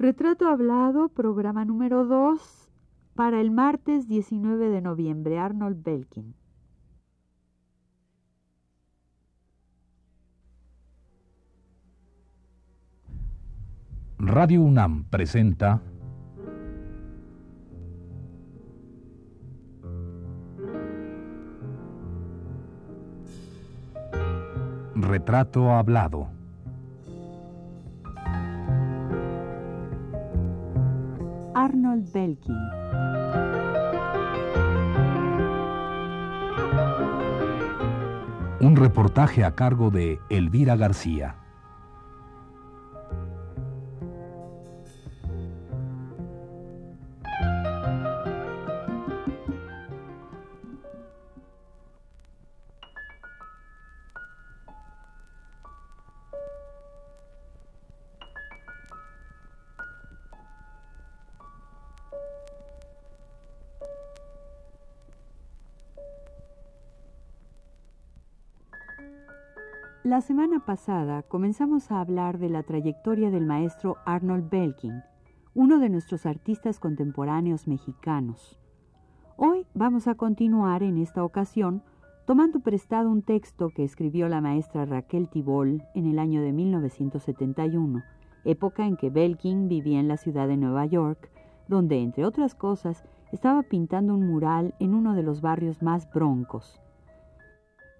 Retrato Hablado, programa número 2, para el martes 19 de noviembre, Arnold Belkin. Radio UNAM presenta Retrato Hablado. Arnold Belkin. Un reportaje a cargo de Elvira García. La semana pasada comenzamos a hablar de la trayectoria del maestro Arnold Belkin, uno de nuestros artistas contemporáneos mexicanos. Hoy vamos a continuar en esta ocasión tomando prestado un texto que escribió la maestra Raquel Tibol en el año de 1971, época en que Belkin vivía en la ciudad de Nueva York, donde, entre otras cosas, estaba pintando un mural en uno de los barrios más broncos.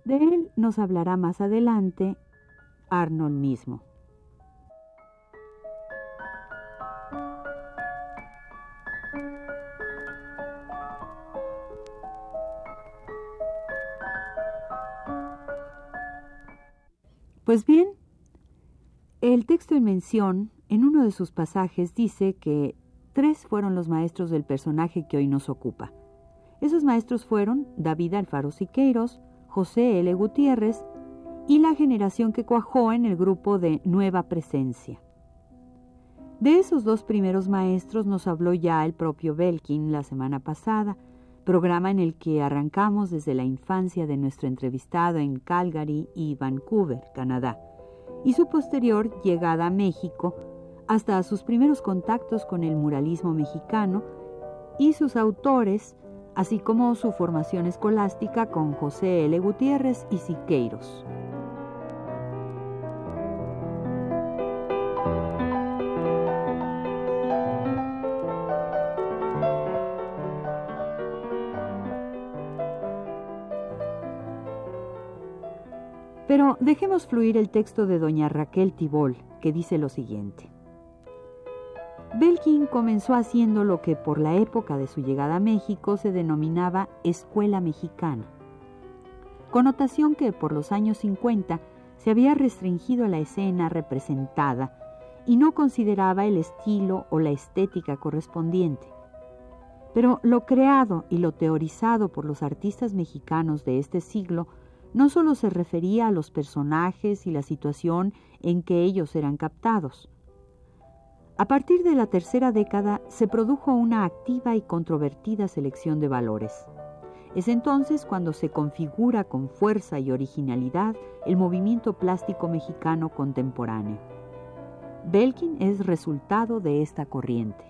De él nos hablará más adelante Arnold mismo. Pues bien, el texto en mención, en uno de sus pasajes, dice que tres fueron los maestros del personaje que hoy nos ocupa. Esos maestros fueron David Alfaro Siqueiros, José L. Gutiérrez y la generación que cuajó en el grupo de Nueva Presencia. De esos dos primeros maestros nos habló ya el propio Belkin la semana pasada, programa en el que arrancamos desde la infancia de nuestro entrevistado en Calgary y Vancouver, Canadá, y su posterior llegada a México hasta sus primeros contactos con el muralismo mexicano y sus autores así como su formación escolástica con José L. Gutiérrez y Siqueiros. Pero dejemos fluir el texto de doña Raquel Tibol, que dice lo siguiente. Belkin comenzó haciendo lo que por la época de su llegada a México se denominaba escuela mexicana, connotación que por los años 50 se había restringido a la escena representada y no consideraba el estilo o la estética correspondiente. Pero lo creado y lo teorizado por los artistas mexicanos de este siglo no solo se refería a los personajes y la situación en que ellos eran captados, a partir de la tercera década se produjo una activa y controvertida selección de valores. Es entonces cuando se configura con fuerza y originalidad el movimiento plástico mexicano contemporáneo. Belkin es resultado de esta corriente.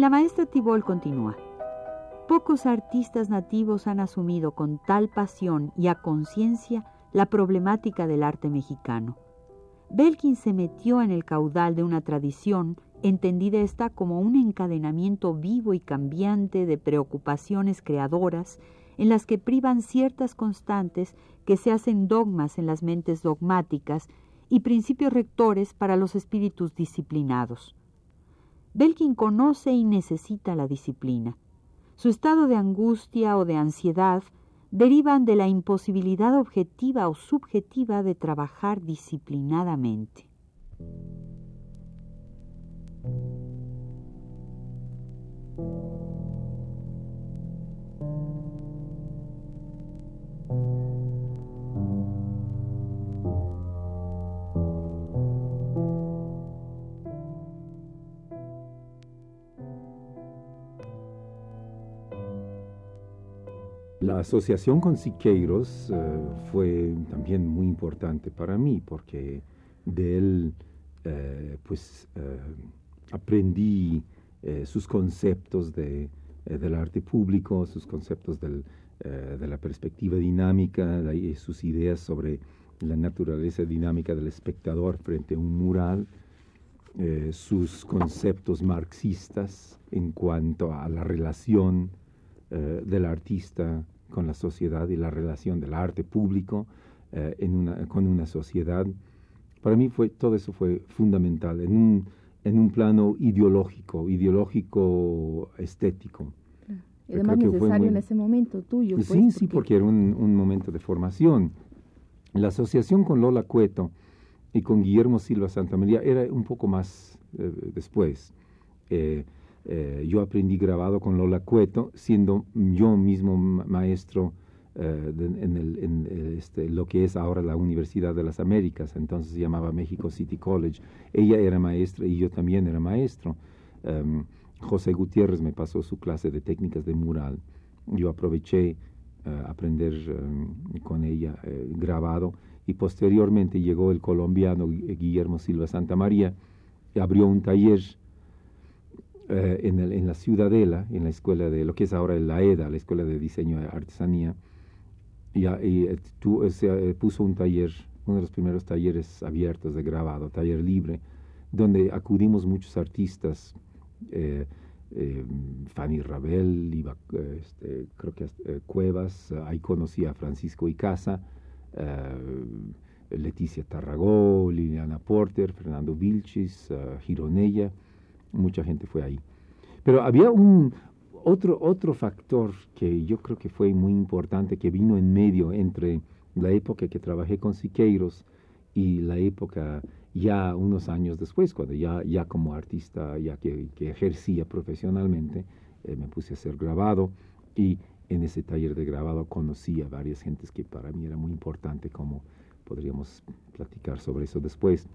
La maestra Tibol continúa. Pocos artistas nativos han asumido con tal pasión y a conciencia la problemática del arte mexicano. Belkin se metió en el caudal de una tradición, entendida esta como un encadenamiento vivo y cambiante de preocupaciones creadoras en las que privan ciertas constantes que se hacen dogmas en las mentes dogmáticas y principios rectores para los espíritus disciplinados. Belkin conoce y necesita la disciplina. Su estado de angustia o de ansiedad derivan de la imposibilidad objetiva o subjetiva de trabajar disciplinadamente. La asociación con Siqueiros eh, fue también muy importante para mí porque de él eh, pues eh, aprendí sus conceptos de, del arte público, sus conceptos del, de la perspectiva dinámica, sus ideas sobre la naturaleza dinámica del espectador frente a un mural, sus conceptos marxistas en cuanto a la relación del artista con la sociedad y la relación del arte público eh, en una, con una sociedad. Para mí fue, todo eso fue fundamental en un, en un plano ideológico, ideológico estético. Y además necesario en ese momento tuyo. Pues, sí, sí, porque era un, un, momento de formación. La asociación con Lola Cueto y con Guillermo Silva Santa María era un poco más eh, después. Eh, yo aprendí grabado con Lola Cueto, siendo yo mismo maestro eh, en, el, en eh, este, lo que es ahora la Universidad de las Américas, entonces se llamaba México City College. Ella era maestra y yo también era maestro. Em, José Gutiérrez me pasó su clase de técnicas de mural. Yo aproveché aprender em, con ella grabado y posteriormente llegó el colombiano Guillermo Silva Santa María y abrió un taller eh, en, el, en, la Ciudadela, en la escuela de lo que es ahora la EDA, la Escuela de Diseño y Artesanía, y, y eh, se eh, puso un taller, uno de los primeros talleres abiertos de grabado, taller libre, donde acudimos muchos artistas, Fanny Rabel, iba, este, creo que Cuevas, ahí conocí a Francisco Icaza, Leticia Tarragó, Liliana Porter, Fernando Vilchis, Gironella, mucha gente fue ahí. Pero había un otro, otro factor que yo creo que fue muy importante, que vino en medio entre la época que trabajé con Siqueiros y la época ya unos años después, cuando ya, ya como artista, ya que, ejercía profesionalmente, eh, me puse a ser grabado y en ese taller de grabado conocí a varias gentes que para mí era muy importante, como podríamos platicar sobre eso después.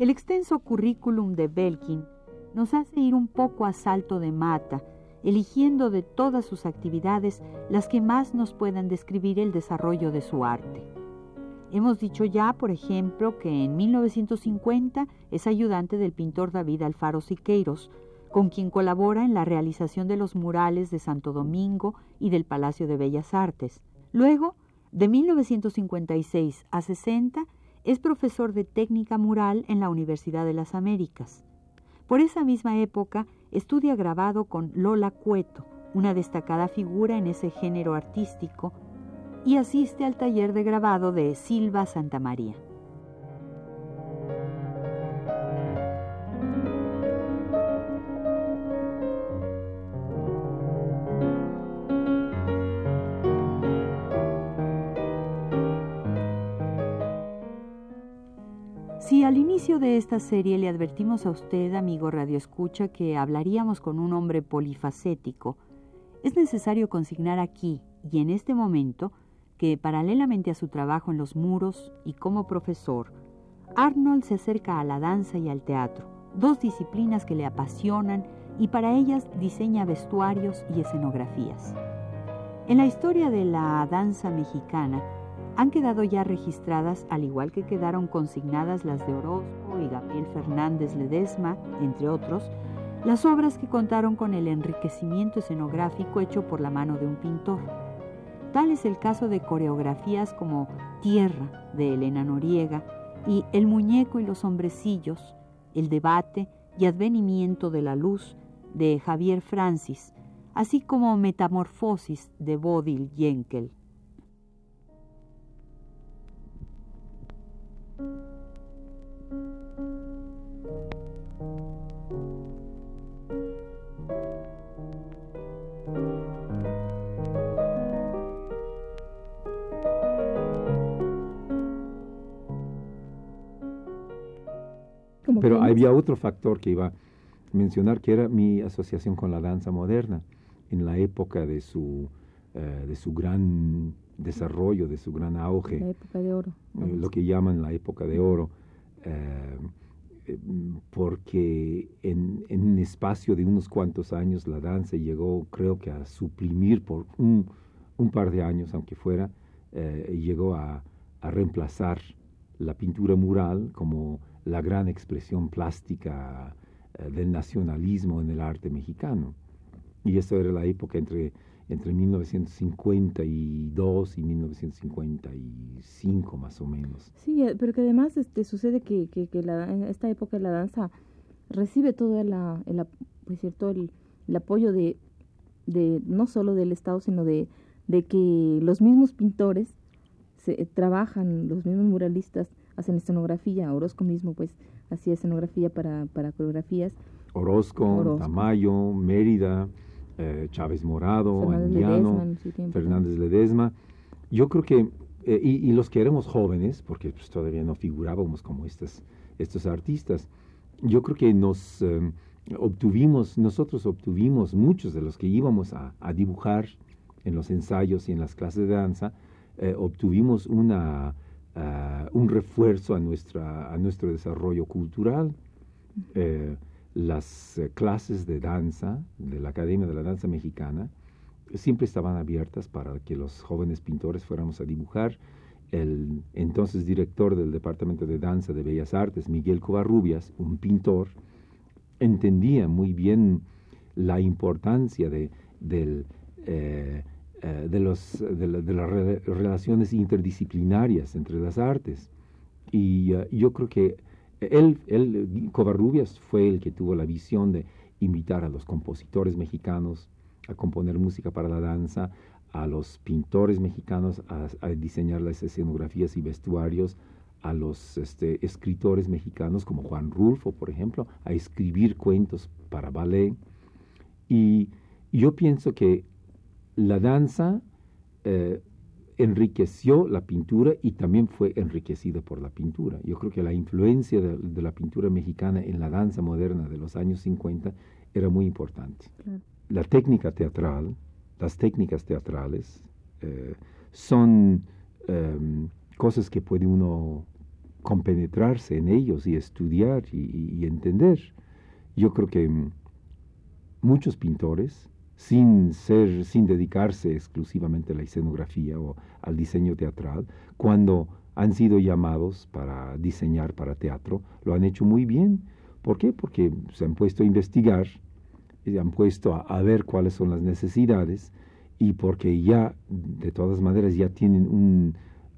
El extenso currículum de Belkin nos hace ir un poco a salto de mata, eligiendo de todas sus actividades las que más nos puedan describir el desarrollo de su arte. Hemos dicho ya, por ejemplo, que en 1950 es ayudante del pintor David Alfaro Siqueiros, con quien colabora en la realización de los murales de Santo Domingo y del Palacio de Bellas Artes. Luego, de 1956 a 60, es profesor de técnica mural en la Universidad de las Américas. Por esa misma época estudia grabado con Lola Cueto, una destacada figura en ese género artístico, y asiste al taller de grabado de Silva Santa de esta serie le advertimos a usted, amigo Radio Escucha, que hablaríamos con un hombre polifacético, es necesario consignar aquí y en este momento que, paralelamente a su trabajo en los muros y como profesor, Arnold se acerca a la danza y al teatro, dos disciplinas que le apasionan y para ellas diseña vestuarios y escenografías. En la historia de la danza mexicana, han quedado ya registradas, al igual que quedaron consignadas las de Orozco y Gabriel Fernández Ledesma, entre otros, las obras que contaron con el enriquecimiento escenográfico hecho por la mano de un pintor. Tal es el caso de coreografías como Tierra de Elena Noriega y El muñeco y los hombrecillos, El debate y advenimiento de la luz de Javier Francis, así como Metamorfosis de Bodil Jenkel. Pero había otro factor que iba mencionar que era mi asociación con la danza moderna en la época de su, eh, de su gran desarrollo, de su gran auge. La época de oro. Eh, lo que llaman la época de oro. Eh, porque en, en, un espacio de unos cuantos años la danza llegó, creo que a suprimir por un, un par de años, aunque fuera, llegó a, a reemplazar la pintura mural como la gran expresión plástica eh, del nacionalismo en el arte mexicano. Y esto era la época entre, entre 1952 y 1955 más o menos. Sí, eh, pero que además este, sucede que, que, en esta época la danza recibe todo la, el, pues cierto, el, apoyo de, de, no solo del Estado, sino de, de que los mismos pintores se, trabajan, los mismos muralistas hacen escenografía. Orozco mismo, pues, hacía escenografía para, para coreografías. Orozco, Tamayo, Mérida, eh, Chávez Morado, Fernández Fernández Ledesma. Yo creo que, eh, y, los que éramos jóvenes, porque pues, todavía no figurábamos como estas, estos artistas, yo creo que nos eh, obtuvimos, nosotros obtuvimos, muchos de los que íbamos a, a, dibujar en los ensayos y en las clases de danza, obtuvimos una Uh, un refuerzo a, nuestra, a nuestro desarrollo cultural. Eh, las eh, clases de danza de la Academia de la Danza Mexicana siempre estaban abiertas para que los jóvenes pintores fuéramos a dibujar. El entonces director del Departamento de Danza de Bellas Artes, Miguel Covarrubias, un pintor, entendía muy bien la importancia de, del, eh, eh, de, los, de, las relaciones interdisciplinarias entre las artes. Y eh, yo creo que él, él, Covarrubias, fue el que tuvo la visión de invitar a los compositores mexicanos a componer música para la danza, a los pintores mexicanos a, diseñar las escenografías y vestuarios, a los este, escritores mexicanos como Juan Rulfo, por ejemplo, a escribir cuentos para ballet. Y yo pienso que la danza eh, enriqueció la pintura y también fue enriquecida por la pintura. Yo creo que la influencia de, la pintura mexicana en la danza moderna de los años 50 era muy importante. La técnica teatral, las técnicas teatrales, eh, son em, cosas que puede uno compenetrarse en ellos y estudiar y entender. Yo creo que muchos pintores sin ser, sin dedicarse exclusivamente a la escenografía o al diseño teatral, cuando han sido llamados para diseñar para teatro, lo han hecho muy bien. ¿Por qué? Porque se han puesto a investigar, se han puesto a, ver cuáles son las necesidades y porque ya, de todas maneras, ya tienen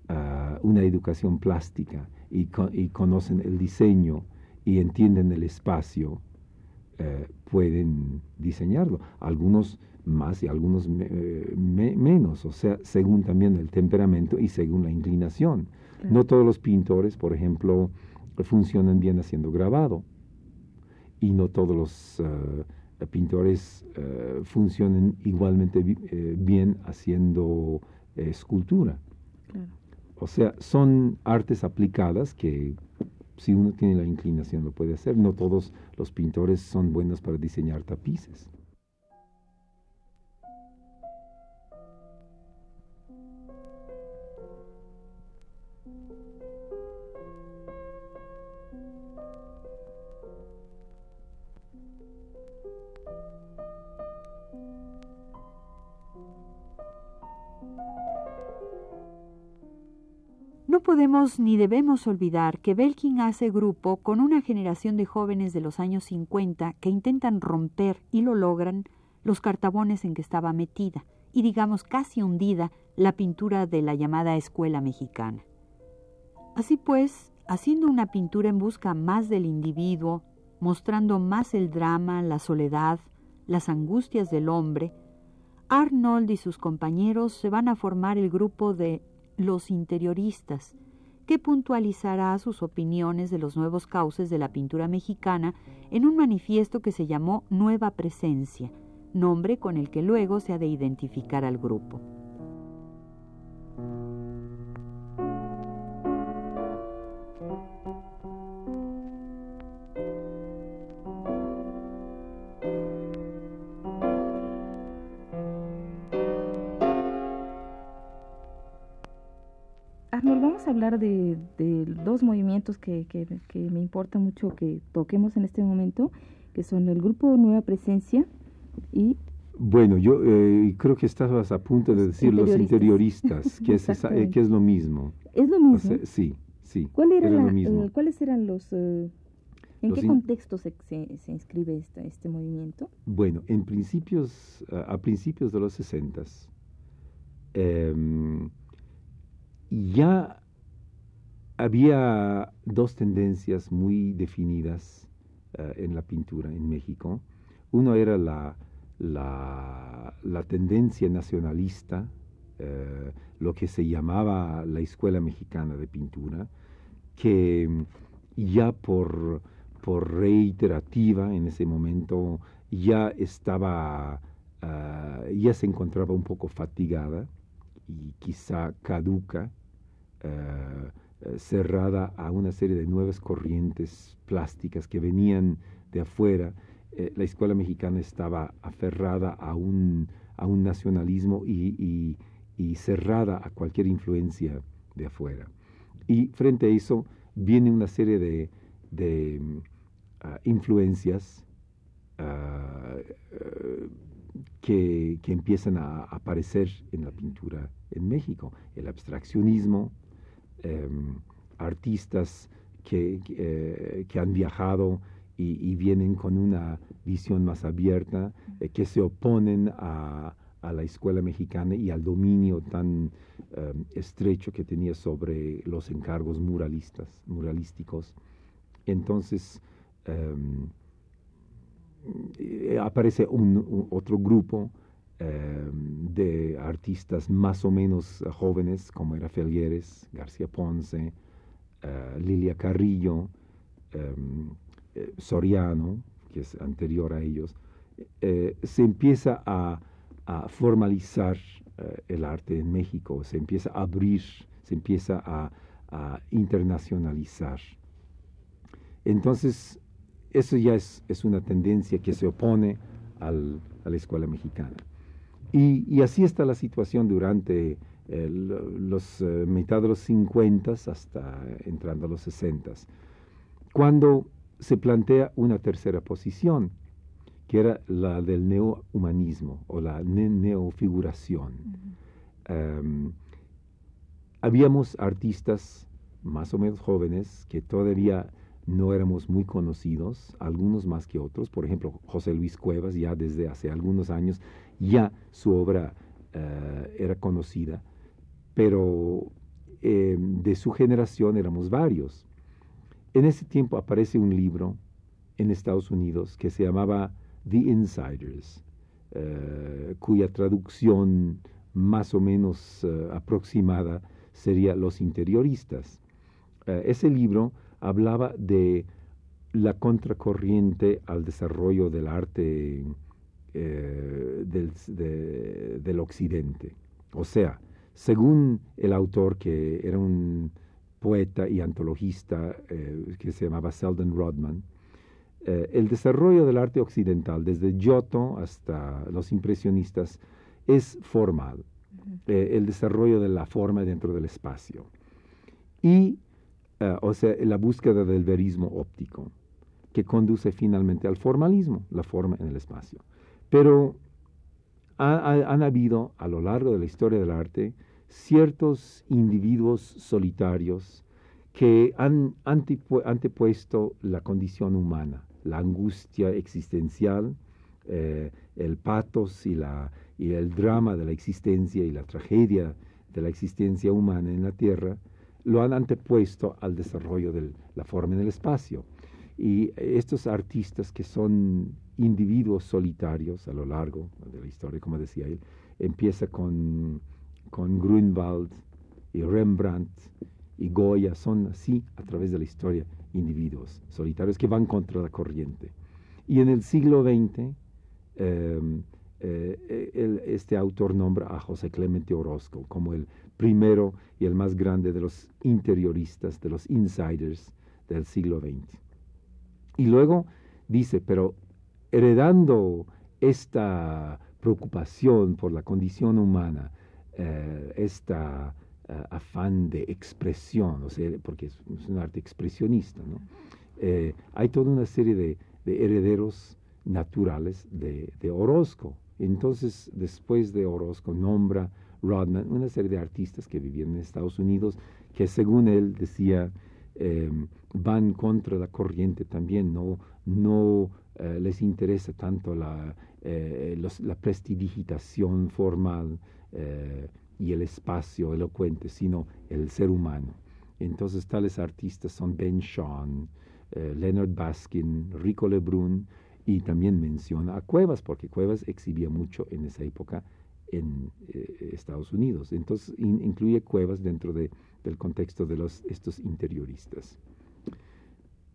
ah, una educación plástica y, conocen el diseño y entienden el espacio eh, pueden diseñarlo. Algunos más y algunos menos, o sea, según también el temperamento y según la inclinación. No todos los pintores, por ejemplo, funcionan bien haciendo grabado y no todos los eh, pintores funcionan igualmente bien haciendo escultura. O sea, son artes aplicadas que si uno tiene la inclinación lo puede hacer. No todos los pintores son buenos para diseñar tapices. Podemos ni debemos olvidar que Belkin hace grupo con una generación de jóvenes de los años 50 que intentan romper, y lo logran, los cartabones en que estaba metida, y digamos casi hundida, la pintura de la llamada escuela mexicana. Así pues, haciendo una pintura en busca más del individuo, mostrando más el drama, la soledad, las angustias del hombre, Arnold y sus compañeros se van a formar el grupo de los interioristas, que puntualizará sus opiniones de los nuevos cauces de la pintura mexicana en un manifiesto que se llamó Nueva Presencia, nombre con el que luego se ha de identificar al grupo. Dos movimientos que, me importa mucho que toquemos en este momento, que son el grupo Nueva Presencia y... Bueno, yo eh, creo que estabas a punto de decir los interioristas, que, es, eh, que es lo mismo. ¿Es lo mismo? sí, sí. ¿Cuál era ¿Cuáles eran los... ¿En qué contexto se, se, inscribe este, este movimiento? Bueno, en principios, a, principios de los 60 eh, ya había dos tendencias muy definidas eh, en la pintura en México. Uno era la, la, tendencia nacionalista, eh, lo que se llamaba la Escuela Mexicana de Pintura, que ya por por reiterativa en ese momento ya estaba, ah, ya se encontraba un poco fatigada y quizá caduca, cerrada a una serie de nuevas corrientes plásticas que venían de afuera. Eh, la escuela mexicana estaba aferrada a un, a un nacionalismo y, y cerrada a cualquier influencia de afuera. Y frente a eso viene una serie de, de influencias que, empiezan a aparecer en la pintura en México. El abstraccionismo, em, artistas que, eh, que, han viajado y, vienen con una visión más abierta, eh, que se oponen a, a, la escuela mexicana y al dominio tan em, estrecho que tenía sobre los encargos muralistas, muralísticos. Entonces, Em, aparece un, otro grupo em, de artistas más o menos jóvenes, como era Felieres, García Ponce, eh, Lilia Carrillo, em, eh, Soriano, que es anterior a ellos, eh, se empieza a, formalizar el arte en México, se empieza a abrir, se empieza a, a internacionalizar. Entonces, eso ya es, una tendencia que se opone a la escuela mexicana. Y, así está la situación durante los uh, mitad de los 50 hasta entrando a los 60, cuando se plantea una tercera posición, que era la del neohumanismo o la neofiguración. Em, habíamos artistas más o menos jóvenes que todavía no éramos muy conocidos, algunos más que otros. Por ejemplo, José Luis Cuevas, ya desde hace algunos años, ya su obra eh, era conocida, pero eh, de su generación éramos varios. En ese tiempo aparece un libro en Estados Unidos que se llamaba The Insiders, eh, cuya traducción más o menos aproximada sería Los interioristas. ese libro hablaba de la contracorriente al desarrollo del arte eh, del, occidente. O sea, según el autor, que era un poeta y antologista eh, que se llamaba Selden Rodman, eh, el desarrollo del arte occidental, desde Giotto hasta los impresionistas, es formal. el desarrollo de la forma dentro del espacio. Y o sea, la búsqueda del verismo óptico, que conduce finalmente al formalismo, la forma en el espacio. Pero han habido a lo largo de la historia del arte ciertos individuos solitarios que han antepuesto la condición humana, la angustia existencial, eh, el patos y, la, y el drama de la existencia y la tragedia de la existencia humana en la Tierra, lo han antepuesto al desarrollo de la forma en el espacio. Y estos artistas que son individuos solitarios a lo largo de la historia, como decía él, empieza con, con Grünwald y Rembrandt y Goya, son así a través de la historia individuos solitarios que van contra la corriente. Y en el siglo XX, em, eh, este autor nombra a José Clemente Orozco como el primero y el más grande de los interioristas, de los insiders del siglo XX. Y luego dice, pero heredando esta preocupación por la condición humana, eh, esta eh, afán de expresión, o sea, porque es, un arte expresionista. ¿no? Eh, hay toda una serie de, herederos naturales de, Orozco. Entonces, después de Orozco, nombra Rodman una serie de artistas que vivían en Estados Unidos, que según él decía, em, van contra la corriente también, no, no eh, les interesa tanto la, la prestidigitación formal y el espacio elocuente, sino el ser humano. Entonces tales artistas son Ben eh, Leonard Baskin, Rico Lebrun, y también menciona a Cuevas, porque Cuevas exhibía mucho en esa época en eh, Estados Unidos. Entonces incluye Cuevas dentro de, del contexto de los, estos interioristas.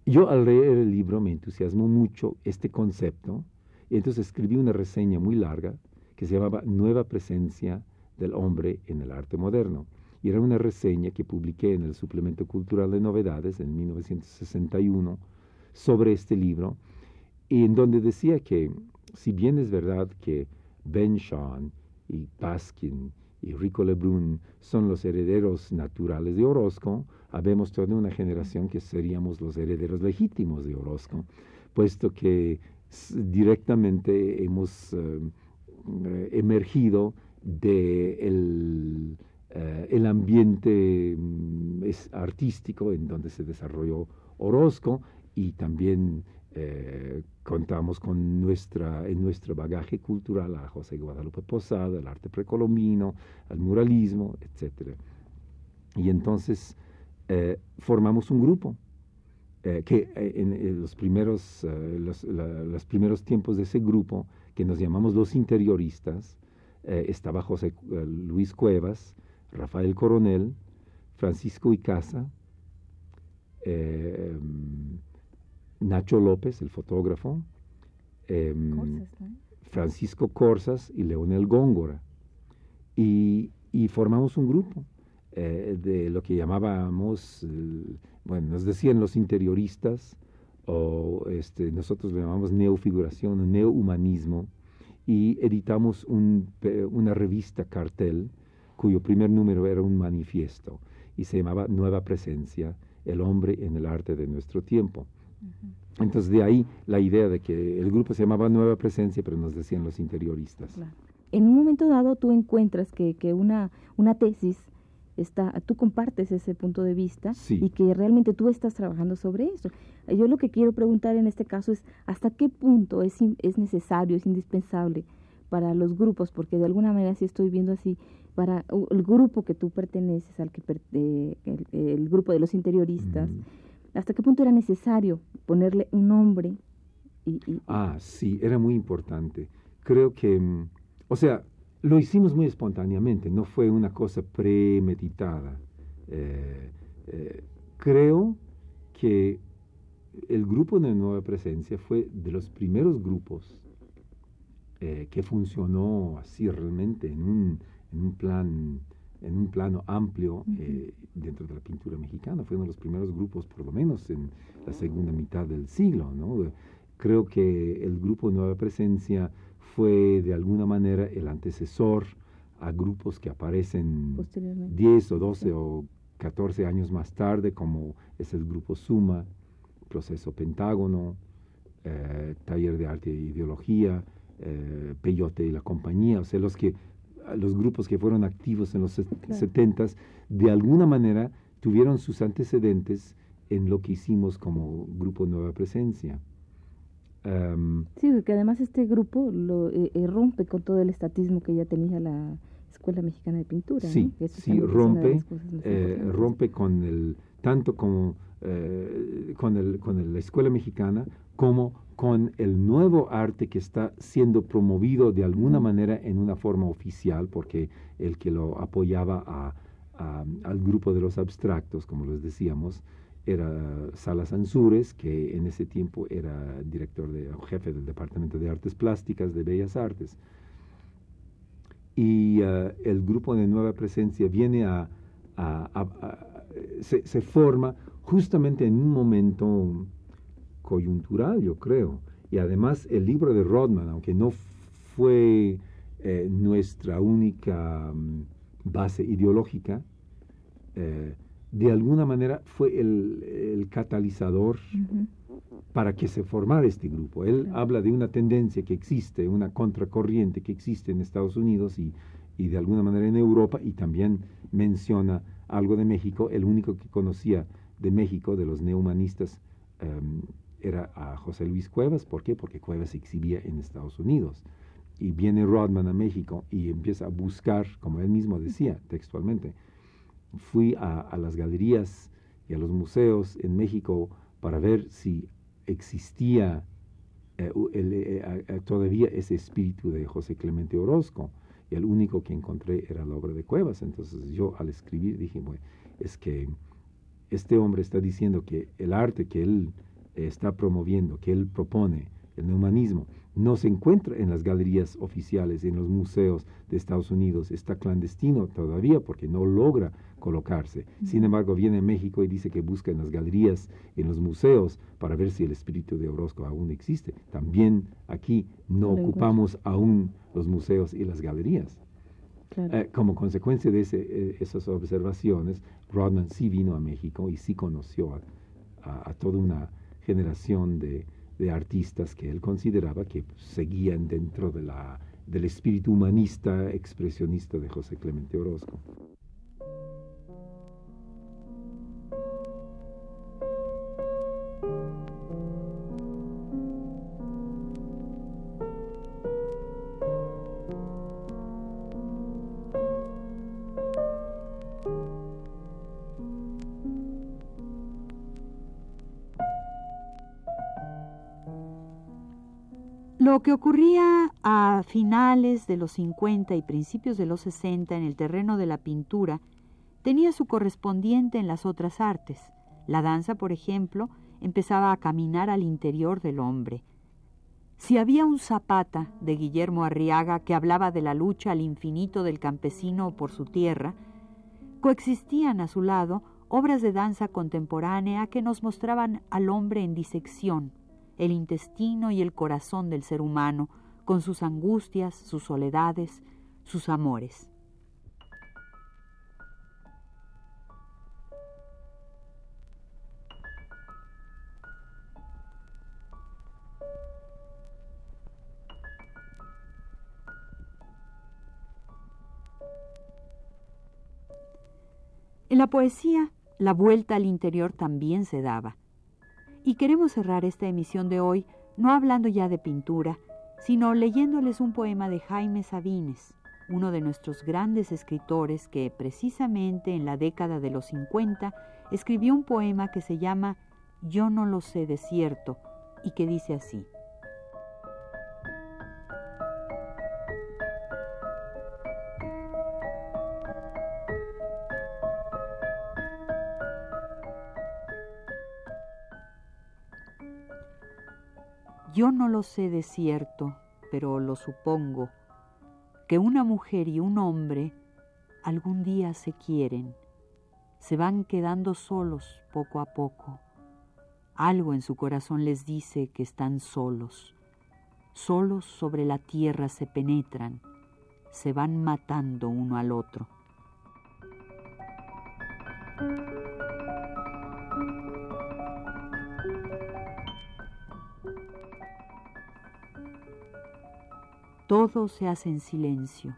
Yo al leer el libro me entusiasmó mucho este concepto, y entonces escribí una reseña muy larga que se llamaba Nueva Presencia del hombre en el arte moderno. Y era una reseña que publiqué en el Suplemento Cultural de Novedades en 1961 sobre este libro, y en donde decía que, si bien es verdad que Ben Shawn y Baskin y Rico Lebrun son los herederos naturales de Orozco, habemos toda una generación que seríamos los herederos legítimos de Orozco, puesto que directamente hemos eh, emergido de el, eh, ambiente mm, artístico en donde se desarrolló Orozco y también eh, contamos con nuestra, en nuestro bagaje cultural a José Guadalupe Posada, el arte precolombino, el muralismo, etc. Y entonces eh, formamos un grupo que en, los, primeros, los, los primeros tiempos de ese grupo, que nos llamamos los interioristas, eh, estaba José eh, Luis Cuevas, Rafael Coronel, Francisco Icaza, eh, Nacho López, el fotógrafo, em, Francisco Corsas y Leonel Góngora. Y, formamos un grupo de lo que llamábamos, bueno, nos decían los interioristas, o este, nosotros lo llamamos neofiguración, neohumanismo, y editamos una revista cartel cuyo primer número era un manifiesto y se llamaba Nueva Presencia, el hombre en el arte de nuestro tiempo. Entonces de ahí la idea de que el grupo se llamaba Nueva Presencia, pero nos decían los interioristas. En un momento dado tú encuentras que, que una, una tesis está, tú compartes ese punto de vista y que realmente tú estás trabajando sobre eso. Yo lo que quiero preguntar en este caso es hasta qué punto es, es necesario, es indispensable para los grupos, porque de alguna manera si estoy viendo así, para el grupo que tú perteneces, al que eh, el, grupo de los interioristas, hasta qué punto era necesario ponerle un nombre. Y, ah, sí, era muy importante. Creo que, mm, o sea, lo hicimos muy espontáneamente, no fue una cosa premeditada. Eh, eh, creo que el grupo de Nueva Presencia fue de los primeros grupos eh, que funcionó así realmente en un, en un plan en un plano amplio dentro de la pintura mexicana. Fue uno de los primeros grupos, por lo menos en la segunda mitad del siglo. ¿no? Creo que el grupo Nueva Presencia fue de alguna manera el antecesor a grupos que aparecen 10 o 12 o 14 años más tarde, como es el grupo Suma, Proceso Pentágono, eh, Taller de Arte e Ideología, eh, Peyote y la compañía, o sea, los, que, los grupos que fueron activos en los 70 de alguna manera tuvieron sus antecedentes en lo que hicimos como Grupo Nueva Presencia. Sí, porque además este grupo lo eh, eh, rompe con todo el estatismo que ya tenía la Escuela Mexicana de Pintura. Sí, sí, rompe, eh, rompe con el, tanto como con, el, con la Escuela Mexicana como con el nuevo arte que está siendo promovido de alguna manera en una forma oficial, porque el que lo apoyaba al grupo de los abstractos, como les decíamos, era Salas Ansures, que en ese tiempo era director de, jefe del Departamento de Artes Plásticas de Bellas Artes. Y uh, el grupo de Nueva Presencia viene a, se, se, forma justamente en un momento coyuntural, yo creo. Y además el libro de Rodman, aunque no fue eh, nuestra única mm, base ideológica, eh, de alguna manera fue el, catalizador para que se formara este grupo. Él habla de una tendencia que existe, una contracorriente que existe en Estados Unidos y, y de alguna manera en Europa y también menciona algo de México. El único que conocía de México, de los neohumanistas, em, era a José Luis Cuevas. ¿Por qué? Porque Cuevas se exhibía en Estados Unidos. Y viene Rodman a México y empieza a buscar, como él mismo decía textualmente, fui a, las galerías y a los museos en México para ver si existía eh, eh, todavía ese espíritu de José Clemente Orozco y el único que encontré era la obra de Cuevas. Entonces yo al escribir dije, bueno, es que este hombre está diciendo que el arte que él está promoviendo, que él propone, el neumanismo, no se encuentra en las galerías oficiales, en los museos de Estados Unidos, está clandestino todavía porque no logra colocarse. Sin embargo, viene a México y dice que busca en las galerías, en los museos, para ver si el espíritu de Orozco aún existe. También aquí no ocupamos aún los museos y las galerías. Eh, como consecuencia de eh, esas observaciones, Rodman sí vino a México y sí conoció a, toda una generación de, de, artistas que él consideraba que seguían dentro de la, del espíritu humanista expresionista de José Clemente Orozco. Que ocurría a finales de los 50 y principios de los 60 en el terreno de la pintura tenía su correspondiente en las otras artes. La danza, por ejemplo, empezaba a caminar al interior del hombre. Si había un Zapata de Guillermo Arriaga que hablaba de la lucha al infinito del campesino por su tierra, coexistían a su lado obras de danza contemporánea que nos mostraban al hombre en disección, el intestino y el corazón del ser humano, con sus angustias, sus soledades, sus amores. En la poesía, la vuelta al interior también se daba. Y queremos cerrar esta emisión de hoy no hablando ya de pintura, sino leyéndoles un poema de Jaime Sabines, uno de nuestros grandes escritores que precisamente en la década de los 50 escribió un poema que se llama Yo no lo sé de cierto y que dice así. Yo no lo sé de cierto, pero lo supongo, que una mujer y un hombre algún día se quieren, se van quedando solos poco a poco. Algo en su corazón les dice que están solos. Solos sobre la tierra se penetran, se van matando uno al otro. Todo se hace en silencio,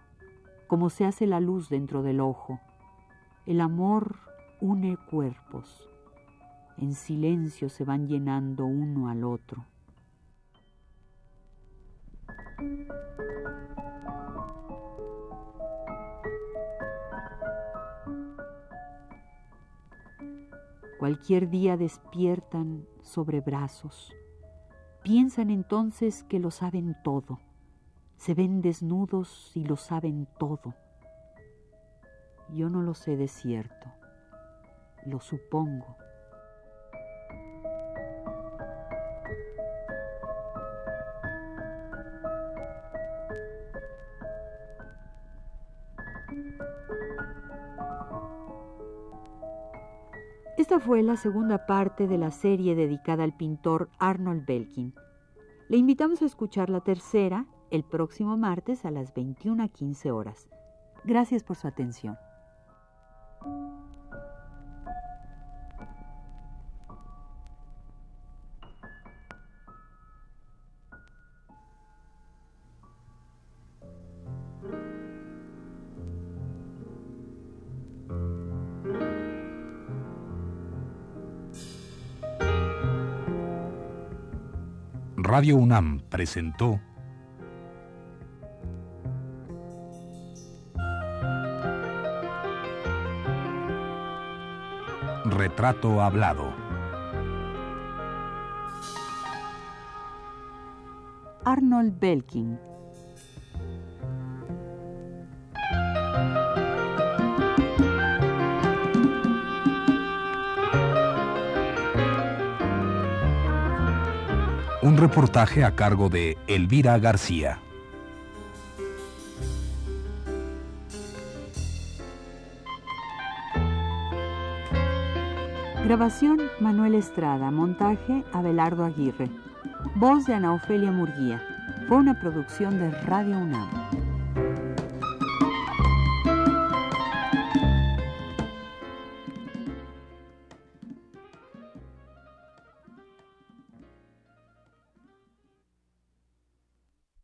como se hace la luz dentro del ojo. El amor une cuerpos. En silencio se van llenando uno al otro. Cualquier día despiertan sobre brazos. Piensan entonces que lo saben todo se ven desnudos y lo saben todo. Yo no lo sé de cierto, lo supongo. Esta fue la segunda parte de la serie dedicada al pintor Arnold Belkin. Le invitamos a escuchar la tercera el próximo martes a las 21.15 horas. Gracias por su atención. Radio UNAM presentó Retrato Hablado. Arnold Belkin. Un reportaje a cargo de Elvira García. Grabación Manuel Estrada, montaje Abelardo Aguirre. Voz de Ana Ofelia Murguía. Fue una producción de Radio UNAM.